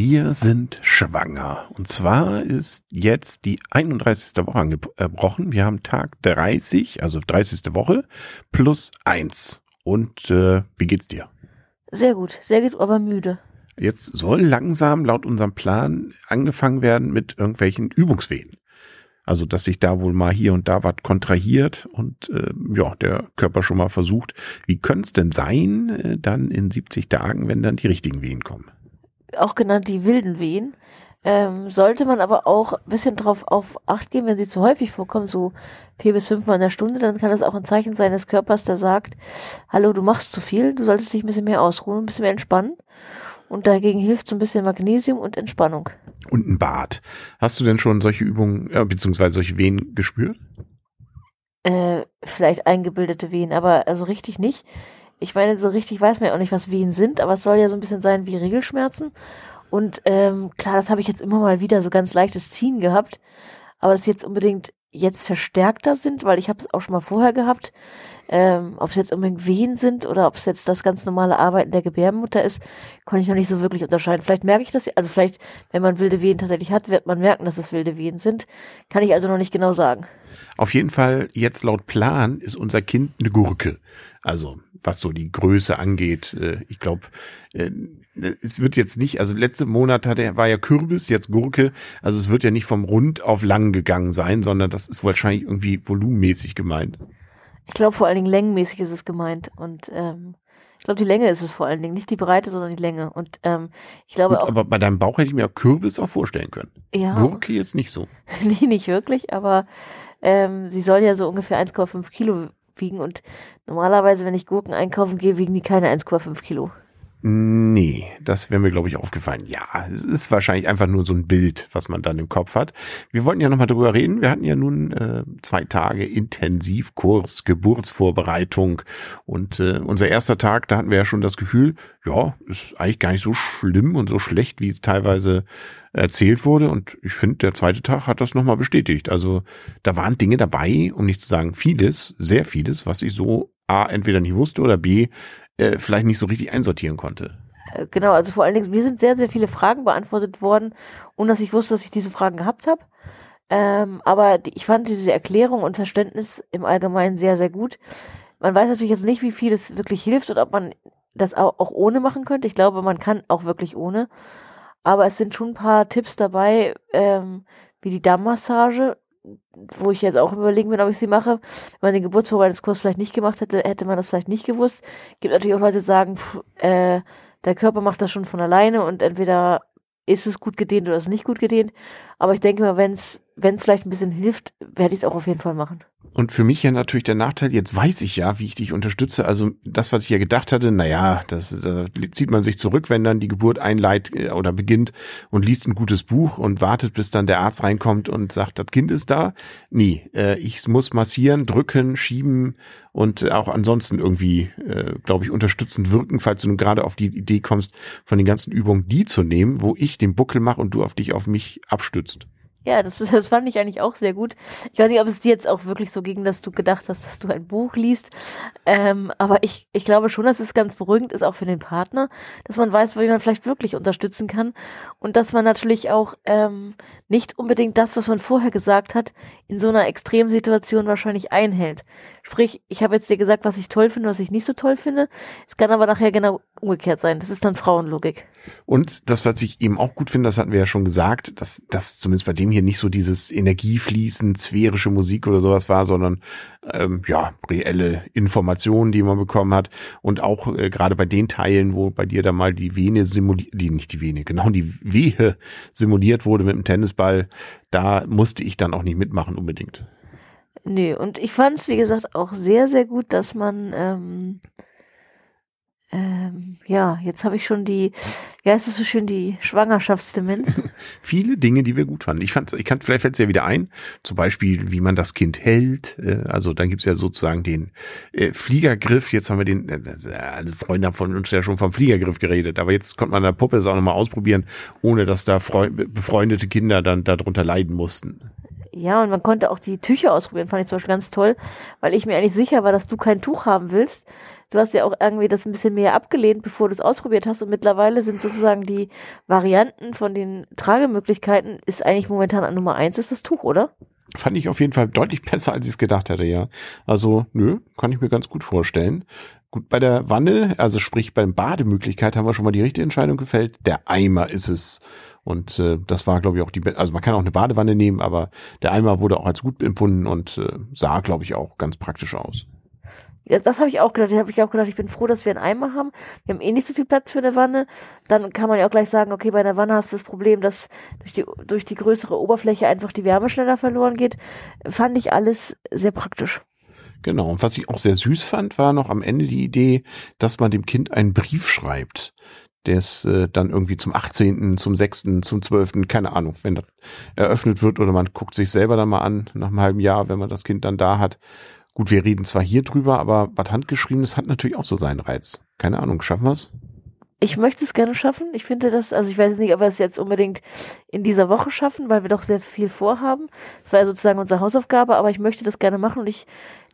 Wir sind schwanger. Und zwar ist jetzt die 31. Woche angebrochen. Wir haben Tag 30, also 30. Woche, plus eins. Und äh, wie geht's dir? Sehr gut, sehr gut, aber müde. Jetzt soll langsam laut unserem Plan angefangen werden mit irgendwelchen Übungswehen. Also, dass sich da wohl mal hier und da was kontrahiert und äh, ja, der Körper schon mal versucht, wie könnte es denn sein, äh, dann in 70 Tagen, wenn dann die richtigen Wehen kommen? Auch genannt die wilden Wehen. Ähm, sollte man aber auch ein bisschen drauf auf Acht geben, wenn sie zu häufig vorkommen, so vier bis fünfmal in der Stunde, dann kann das auch ein Zeichen sein des Körpers, der sagt, hallo, du machst zu viel, du solltest dich ein bisschen mehr ausruhen, ein bisschen mehr entspannen. Und dagegen hilft so ein bisschen Magnesium und Entspannung. Und ein Bad. Hast du denn schon solche Übungen, äh, beziehungsweise solche Wehen gespürt? Äh, vielleicht eingebildete Wehen, aber also richtig nicht. Ich meine, so richtig weiß man ja auch nicht, was Wehen sind, aber es soll ja so ein bisschen sein wie Regelschmerzen. Und ähm, klar, das habe ich jetzt immer mal wieder so ganz leichtes Ziehen gehabt, aber dass jetzt unbedingt jetzt verstärkter sind, weil ich habe es auch schon mal vorher gehabt, ähm, ob es jetzt unbedingt Wehen sind oder ob es jetzt das ganz normale Arbeiten der Gebärmutter ist, konnte ich noch nicht so wirklich unterscheiden. Vielleicht merke ich das, also vielleicht, wenn man wilde Wehen tatsächlich hat, wird man merken, dass es wilde Wehen sind. Kann ich also noch nicht genau sagen. Auf jeden Fall, jetzt laut Plan ist unser Kind eine Gurke. Also, was so die Größe angeht. Äh, ich glaube, äh, es wird jetzt nicht, also letzte Monat hatte, war ja Kürbis, jetzt Gurke. Also es wird ja nicht vom Rund auf lang gegangen sein, sondern das ist wahrscheinlich irgendwie volumenmäßig gemeint. Ich glaube, vor allen Dingen längenmäßig ist es gemeint. Und ähm, ich glaube, die Länge ist es vor allen Dingen. Nicht die Breite, sondern die Länge. Und ähm, ich glaube Gut, auch. Aber bei deinem Bauch hätte ich mir auch Kürbis auch vorstellen können. Ja. Gurke jetzt nicht so. nee, nicht wirklich, aber ähm, sie soll ja so ungefähr 1,5 Kilo wiegen. Und normalerweise, wenn ich Gurken einkaufen gehe, wiegen die keine 1,5 Kilo. Nee, das wäre mir, glaube ich, aufgefallen. Ja, es ist wahrscheinlich einfach nur so ein Bild, was man dann im Kopf hat. Wir wollten ja nochmal drüber reden. Wir hatten ja nun äh, zwei Tage Intensivkurs, Geburtsvorbereitung. Und äh, unser erster Tag, da hatten wir ja schon das Gefühl, ja, ist eigentlich gar nicht so schlimm und so schlecht, wie es teilweise erzählt wurde. Und ich finde, der zweite Tag hat das nochmal bestätigt. Also da waren Dinge dabei, um nicht zu sagen vieles, sehr vieles, was ich so A, entweder nicht wusste oder B, äh, vielleicht nicht so richtig einsortieren konnte. Äh, Genau, also vor allen Dingen, mir sind sehr, sehr viele Fragen beantwortet worden, ohne dass ich wusste, dass ich diese Fragen gehabt habe. Ähm, aber die, ich fand diese Erklärung und Verständnis im Allgemeinen sehr, sehr gut. Man weiß natürlich jetzt nicht, wie viel es wirklich hilft und ob man das auch, auch ohne machen könnte. Ich glaube, man kann auch wirklich ohne. Aber es sind schon ein paar Tipps dabei, ähm, wie die Dammmassage, wo ich jetzt auch überlegen bin, ob ich sie mache. Wenn man den Geburtsvorbereitungskurs vielleicht nicht gemacht hätte, hätte man das vielleicht nicht gewusst. Gibt natürlich auch Leute, die sagen, pff, äh, der Körper macht das schon von alleine und entweder ist es gut gedehnt oder ist es nicht gut gedehnt. Aber ich denke mal, wenn es wenn es vielleicht ein bisschen hilft, werde ich es auch auf jeden Fall machen. Und für mich ja natürlich der Nachteil, jetzt weiß ich ja, wie ich dich unterstütze. Also das, was ich ja gedacht hatte, naja, das, da zieht man sich zurück, wenn dann die Geburt einleitet äh, oder beginnt und liest ein gutes Buch und wartet, bis dann der Arzt reinkommt und sagt, das Kind ist da. Nee, äh, ich muss massieren, drücken, schieben und auch ansonsten irgendwie, äh, glaube ich, unterstützend wirken, falls du nun gerade auf die Idee kommst, von den ganzen Übungen die zu nehmen, wo ich den Buckel mache und du auf dich auf mich abstützt. Ja, das, das fand ich eigentlich auch sehr gut. Ich weiß nicht, ob es dir jetzt auch wirklich so ging, dass du gedacht hast, dass du ein Buch liest. Ähm, aber ich, ich glaube schon, dass es ganz beruhigend ist, auch für den Partner, dass man weiß, wie man vielleicht wirklich unterstützen kann. Und dass man natürlich auch ähm, nicht unbedingt das, was man vorher gesagt hat, in so einer Extremsituation wahrscheinlich einhält. Sprich, ich habe jetzt dir gesagt, was ich toll finde, was ich nicht so toll finde. Es kann aber nachher genau umgekehrt sein. Das ist dann Frauenlogik. Und das, was ich eben auch gut finde, das hatten wir ja schon gesagt, dass das zumindest bei dem hier nicht so dieses Energiefließen, sphärische Musik oder sowas war, sondern ähm, ja, reelle Informationen, die man bekommen hat. Und auch äh, gerade bei den Teilen, wo bei dir da mal die Vene simuliert, die nicht die Vene, genau die Wehe simuliert wurde mit dem Tennisball, da musste ich dann auch nicht mitmachen unbedingt. Nee, und ich fand es, wie gesagt, auch sehr, sehr gut, dass man, ähm, ähm, ja, jetzt habe ich schon die, wie heißt es so schön, die Schwangerschaftsdemenz. Viele Dinge, die wir gut fanden. Ich fand, ich kann, vielleicht fällt es ja wieder ein, zum Beispiel, wie man das Kind hält. Äh, also dann gibt's ja sozusagen den äh, Fliegergriff. Jetzt haben wir den, äh, also Freunde haben von uns ja schon vom Fliegergriff geredet, aber jetzt konnte man der Puppe das auch nochmal ausprobieren, ohne dass da Freund, befreundete Kinder dann darunter leiden mussten. Ja, und man konnte auch die Tücher ausprobieren, fand ich zum Beispiel ganz toll, weil ich mir eigentlich sicher war, dass du kein Tuch haben willst. Du hast ja auch irgendwie das ein bisschen mehr abgelehnt, bevor du es ausprobiert hast. Und mittlerweile sind sozusagen die Varianten von den Tragemöglichkeiten ist eigentlich momentan an Nummer eins ist das Tuch, oder? Fand ich auf jeden Fall deutlich besser, als ich es gedacht hätte, ja. Also, nö, kann ich mir ganz gut vorstellen. Gut, bei der Wanne, also sprich beim Bademöglichkeit, haben wir schon mal die richtige Entscheidung gefällt. Der Eimer ist es. Und äh, das war, glaube ich, auch die, also man kann auch eine Badewanne nehmen, aber der Eimer wurde auch als gut empfunden und äh, sah, glaube ich, auch ganz praktisch aus. Ja, das habe ich auch gedacht. Da habe ich auch gedacht, ich bin froh, dass wir einen Eimer haben. Wir haben eh nicht so viel Platz für eine Wanne. Dann kann man ja auch gleich sagen, okay, bei einer Wanne hast du das Problem, dass durch die, durch die größere Oberfläche einfach die Wärme schneller verloren geht. Fand ich alles sehr praktisch. Genau. Und was ich auch sehr süß fand, war noch am Ende die Idee, dass man dem Kind einen Brief schreibt der ist äh, dann irgendwie zum 18., zum 6., zum 12., keine Ahnung, wenn das eröffnet wird oder man guckt sich selber dann mal an nach einem halben Jahr, wenn man das Kind dann da hat. Gut, wir reden zwar hier drüber, aber was handgeschriebenes hat natürlich auch so seinen Reiz. Keine Ahnung, schaffen wir's? Ich möchte es gerne schaffen. Ich finde das, also ich weiß nicht, ob wir es jetzt unbedingt in dieser Woche schaffen, weil wir doch sehr viel vorhaben. Das war ja sozusagen unsere Hausaufgabe, aber ich möchte das gerne machen und ich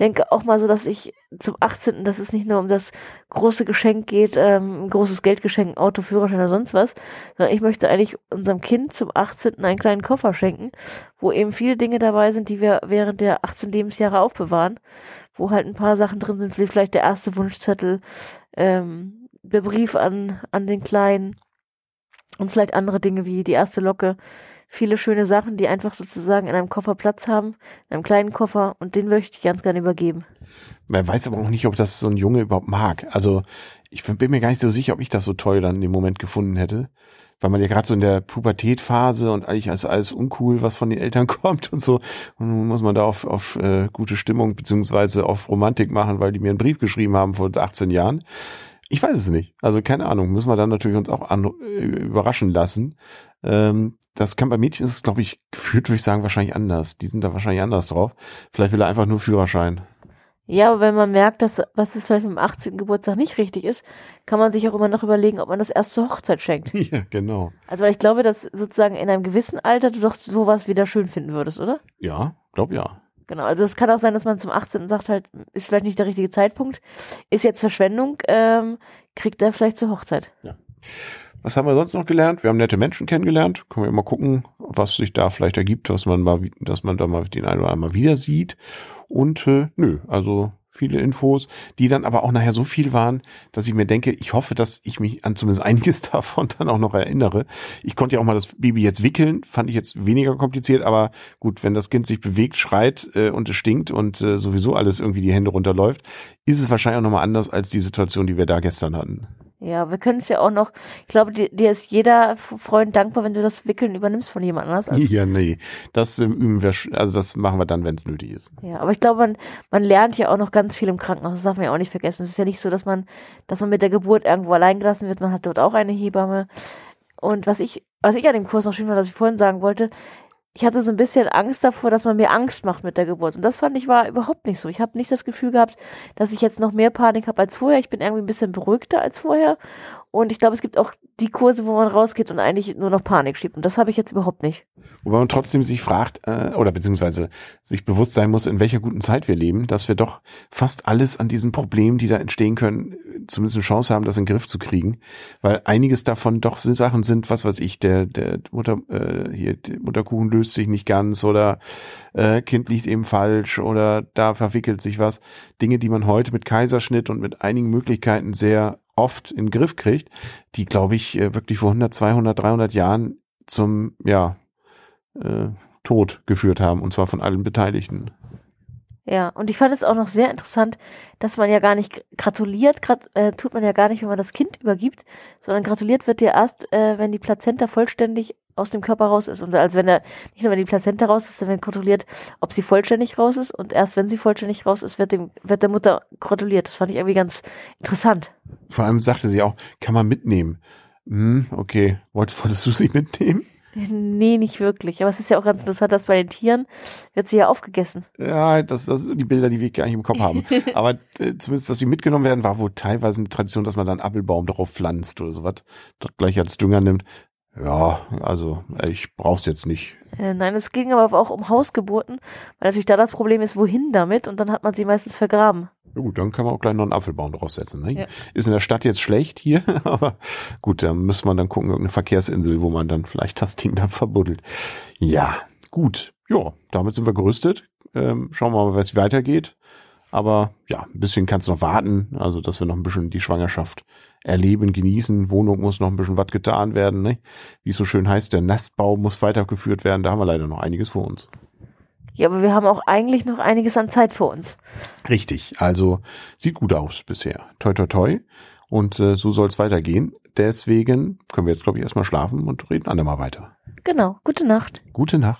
denke auch mal so, dass ich zum 18., dass es nicht nur um das große Geschenk geht, ähm, ein großes Geldgeschenk, Auto, Führerschein oder sonst was, sondern ich möchte eigentlich unserem Kind zum 18. einen kleinen Koffer schenken, wo eben viele Dinge dabei sind, die wir während der 18 Lebensjahre aufbewahren, wo halt ein paar Sachen drin sind, wie vielleicht der erste Wunschzettel, ähm, der Brief an, an den Kleinen und vielleicht andere Dinge wie die erste Locke. Viele schöne Sachen, die einfach sozusagen in einem Koffer Platz haben, in einem kleinen Koffer und den möchte ich ganz gerne übergeben. Man weiß aber auch nicht, ob das so ein Junge überhaupt mag. Also ich bin mir gar nicht so sicher, ob ich das so toll dann in dem Moment gefunden hätte weil man ja gerade so in der Pubertätphase und eigentlich ist alles uncool, was von den Eltern kommt und so. Und nun muss man da auf, auf äh, gute Stimmung beziehungsweise auf Romantik machen, weil die mir einen Brief geschrieben haben vor 18 Jahren. Ich weiß es nicht. Also keine Ahnung. Müssen wir dann natürlich uns auch an, äh, überraschen lassen. Ähm, das kann bei Mädchen ist es, glaube ich, gefühlt würde ich sagen, wahrscheinlich anders. Die sind da wahrscheinlich anders drauf. Vielleicht will er einfach nur Führerschein. Ja, aber wenn man merkt, dass was es vielleicht mit dem 18. Geburtstag nicht richtig ist, kann man sich auch immer noch überlegen, ob man das erst zur Hochzeit schenkt. Ja, genau. Also ich glaube, dass sozusagen in einem gewissen Alter du doch sowas wieder schön finden würdest, oder? Ja, glaub ja. Genau, also es kann auch sein, dass man zum 18. sagt halt, ist vielleicht nicht der richtige Zeitpunkt, ist jetzt Verschwendung, ähm, kriegt er vielleicht zur Hochzeit. Ja. Was haben wir sonst noch gelernt? Wir haben nette Menschen kennengelernt. Können wir mal gucken, was sich da vielleicht ergibt, was man mal, dass man da mal den einen oder anderen mal wieder sieht. Und äh, nö, also viele Infos, die dann aber auch nachher so viel waren, dass ich mir denke, ich hoffe, dass ich mich an zumindest einiges davon dann auch noch erinnere. Ich konnte ja auch mal das Baby jetzt wickeln, fand ich jetzt weniger kompliziert, aber gut, wenn das Kind sich bewegt, schreit äh, und es stinkt und äh, sowieso alles irgendwie die Hände runterläuft, ist es wahrscheinlich auch nochmal anders als die Situation, die wir da gestern hatten. Ja, wir können es ja auch noch, ich glaube, dir, dir ist jeder Freund dankbar, wenn du das Wickeln übernimmst von jemand anders. Also, ja, nee, das ähm, üben wir, also das machen wir dann, wenn es nötig ist. Ja, aber ich glaube, man, man lernt ja auch noch ganz viel im Krankenhaus, das darf man ja auch nicht vergessen. Es ist ja nicht so, dass man, dass man mit der Geburt irgendwo allein gelassen wird, man hat dort auch eine Hebamme. Und was ich, was ich an dem Kurs noch schön war, was ich vorhin sagen wollte, ich hatte so ein bisschen Angst davor, dass man mir Angst macht mit der Geburt. Und das fand ich war überhaupt nicht so. Ich habe nicht das Gefühl gehabt, dass ich jetzt noch mehr Panik habe als vorher. Ich bin irgendwie ein bisschen beruhigter als vorher. Und ich glaube, es gibt auch die Kurse, wo man rausgeht und eigentlich nur noch Panik schiebt. Und das habe ich jetzt überhaupt nicht. Wobei man trotzdem sich fragt, äh, oder beziehungsweise sich bewusst sein muss, in welcher guten Zeit wir leben, dass wir doch fast alles an diesen Problemen, die da entstehen können, zumindest eine Chance haben, das in den Griff zu kriegen. Weil einiges davon doch Sachen sind, was weiß ich, der, der Mutter, äh, hier, der Mutterkuchen löst sich nicht ganz oder äh, Kind liegt eben falsch oder da verwickelt sich was. Dinge, die man heute mit Kaiserschnitt und mit einigen Möglichkeiten sehr oft in den Griff kriegt, die, glaube ich, äh, wirklich vor 100, 200, 300 Jahren zum, ja, äh, Tod geführt haben, und zwar von allen Beteiligten. Ja, und ich fand es auch noch sehr interessant, dass man ja gar nicht gratuliert, grat, äh, tut man ja gar nicht, wenn man das Kind übergibt, sondern gratuliert wird ja erst, äh, wenn die Plazenta vollständig aus dem Körper raus ist. Und als wenn er, nicht nur wenn die Plazenta raus ist, dann wird kontrolliert, ob sie vollständig raus ist. Und erst wenn sie vollständig raus ist, wird, dem, wird der Mutter gratuliert. Das fand ich irgendwie ganz interessant. Vor allem sagte sie auch, kann man mitnehmen. Hm, okay. Wolltest du sie mitnehmen? Nee, nicht wirklich. Aber es ist ja auch ganz interessant, dass bei den Tieren wird sie ja aufgegessen. Ja, das, das sind die Bilder, die wir gar nicht im Kopf haben. Aber äh, zumindest, dass sie mitgenommen werden, war wohl teilweise eine Tradition, dass man dann Apfelbaum darauf pflanzt oder sowas, dort gleich als Dünger nimmt. Ja, also ich brauch's jetzt nicht. Äh, nein, es ging aber auch um Hausgeburten, weil natürlich da das Problem ist, wohin damit und dann hat man sie meistens vergraben. Ja gut, dann kann man auch gleich noch einen Apfelbaum draufsetzen. Ne? Ja. Ist in der Stadt jetzt schlecht hier, aber gut, da muss man dann gucken, irgendeine Verkehrsinsel, wo man dann vielleicht das Ding dann verbuddelt. Ja, gut. Ja, damit sind wir gerüstet. Ähm, schauen wir mal, was weitergeht. Aber ja, ein bisschen kann es noch warten, also dass wir noch ein bisschen die Schwangerschaft erleben, genießen. Wohnung muss noch ein bisschen was getan werden. Ne? Wie es so schön heißt, der Nestbau muss weitergeführt werden. Da haben wir leider noch einiges vor uns. Ja, aber wir haben auch eigentlich noch einiges an Zeit vor uns. Richtig, also sieht gut aus bisher. Toi, toi, toi. Und äh, so soll es weitergehen. Deswegen können wir jetzt, glaube ich, erstmal schlafen und reden andermal weiter. Genau. Gute Nacht. Gute Nacht.